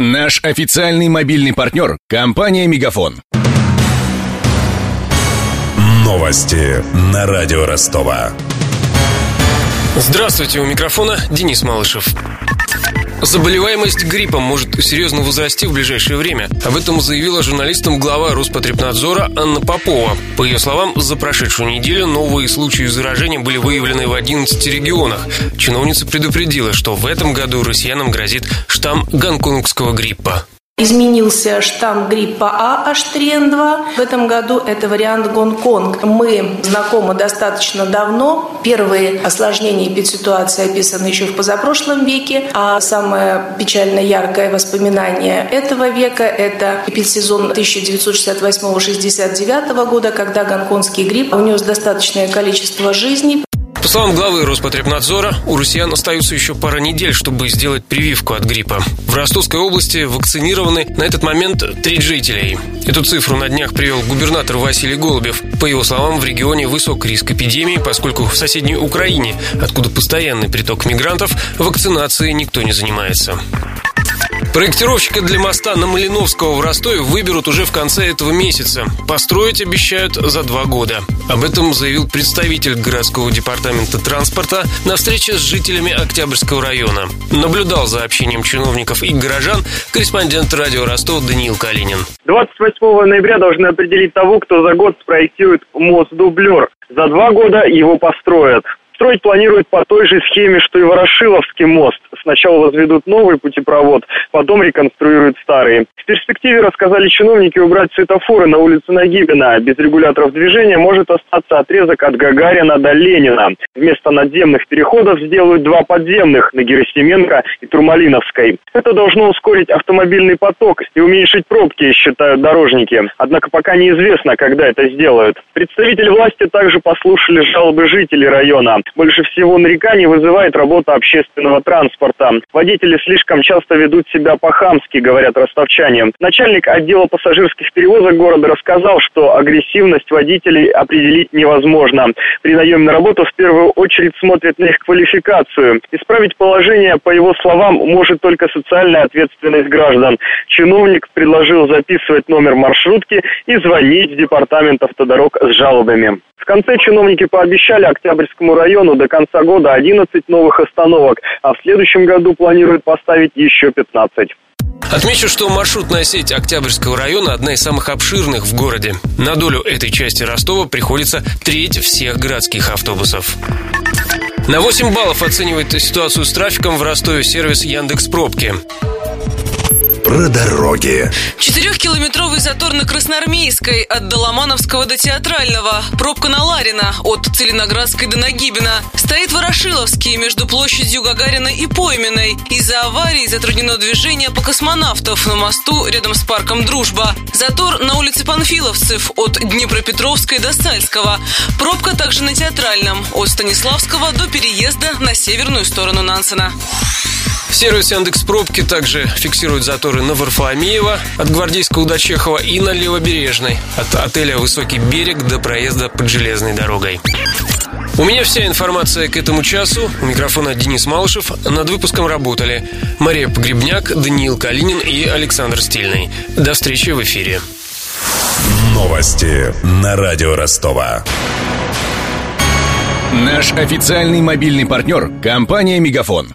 Наш официальный мобильный партнер – компания «Мегафон». Новости на радио Ростова. Здравствуйте, у микрофона Денис Малышев. Заболеваемость гриппом может серьезно возрасти в ближайшее время. Об этом заявила журналистам глава Роспотребнадзора Анна Попова. По ее словам, за прошедшую неделю новые случаи заражения были выявлены в 11 регионах. Чиновница предупредила, что в этом году россиянам грозит штамм гонконгского гриппа. Изменился штамм гриппа А H3N2. В этом году это вариант Гонконг. Мы знакомы достаточно давно. Первые осложнения эпидситуации описаны еще в позапрошлом веке. А самое печально яркое воспоминание этого века – это эпидсезон 1968-69 года, когда гонконгский грипп унес достаточное количество жизней. По словам главы Роспотребнадзора, у россиян остаются еще пара недель, чтобы сделать прививку от гриппа. В Ростовской области вакцинированы на этот момент треть жителей. Эту цифру на днях привел губернатор Василий Голубев. По его словам, в регионе высок риск эпидемии, поскольку в соседней Украине, откуда постоянный приток мигрантов, вакцинацией никто не занимается. Проектировщика для моста на Малиновского в Ростове выберут уже в конце этого месяца. Построить обещают за два года. Об этом заявил представитель городского департамента транспорта на встрече с жителями Октябрьского района. Наблюдал за общением чиновников и горожан корреспондент радио Ростов Даниил Калинин. 28 ноября должны определить того, кто за год спроектирует мост-дублер. За два года его построят. Строить планируют по той же схеме, что и Ворошиловский мост. Сначала возведут новый путепровод, потом реконструируют старый. В перспективе, рассказали чиновники, убрать светофоры на улице Нагибина. Без регуляторов движения может остаться отрезок от Гагарина до Ленина. Вместо надземных переходов сделают два подземных на Герасименко и Турмалиновской. Это должно ускорить автомобильный поток и уменьшить пробки, считают дорожники. Однако пока неизвестно, когда это сделают. Представители власти также послушали жалобы жителей района. Больше всего нареканий вызывает работа общественного транспорта. Водители слишком часто ведут себя по-хамски, говорят ростовчане. Начальник отдела пассажирских перевозок города рассказал, что агрессивность водителей определить невозможно. При наеме на работу в первую очередь смотрят на их квалификацию. Исправить положение, по его словам, может только социальная ответственность граждан. Чиновник предложил записывать номер маршрутки и звонить в департамент автодорог с жалобами. В конце чиновники пообещали Октябрьскому району до конца года 11 новых остановок, а в следующем году планируют поставить еще 15. Отмечу, что маршрутная сеть Октябрьского района одна из самых обширных в городе. На долю этой части Ростова приходится треть всех городских автобусов. На 8 баллов оценивает ситуацию с трафиком в Ростове сервис Яндекс Пробки про дороги. Четырехкилометровый затор на Красноармейской от Доломановского до Театрального. Пробка на Ларина от Целиноградской до Нагибина. Стоит Ворошиловский между площадью Гагарина и Пойменной. Из-за аварии затруднено движение по космонавтов на мосту рядом с парком Дружба. Затор на улице Панфиловцев от Днепропетровской до Сальского. Пробка также на Театральном от Станиславского до переезда на северную сторону Нансена. Сервис Яндекс Пробки также фиксирует заторы на Варфоломеева от Гвардейского до Чехова и на Левобережной от отеля «Высокий берег» до проезда под железной дорогой. У меня вся информация к этому часу. У микрофона Денис Малышев. Над выпуском работали Мария Погребняк, Даниил Калинин и Александр Стильный. До встречи в эфире. Новости на радио Ростова. Наш официальный мобильный партнер – компания «Мегафон».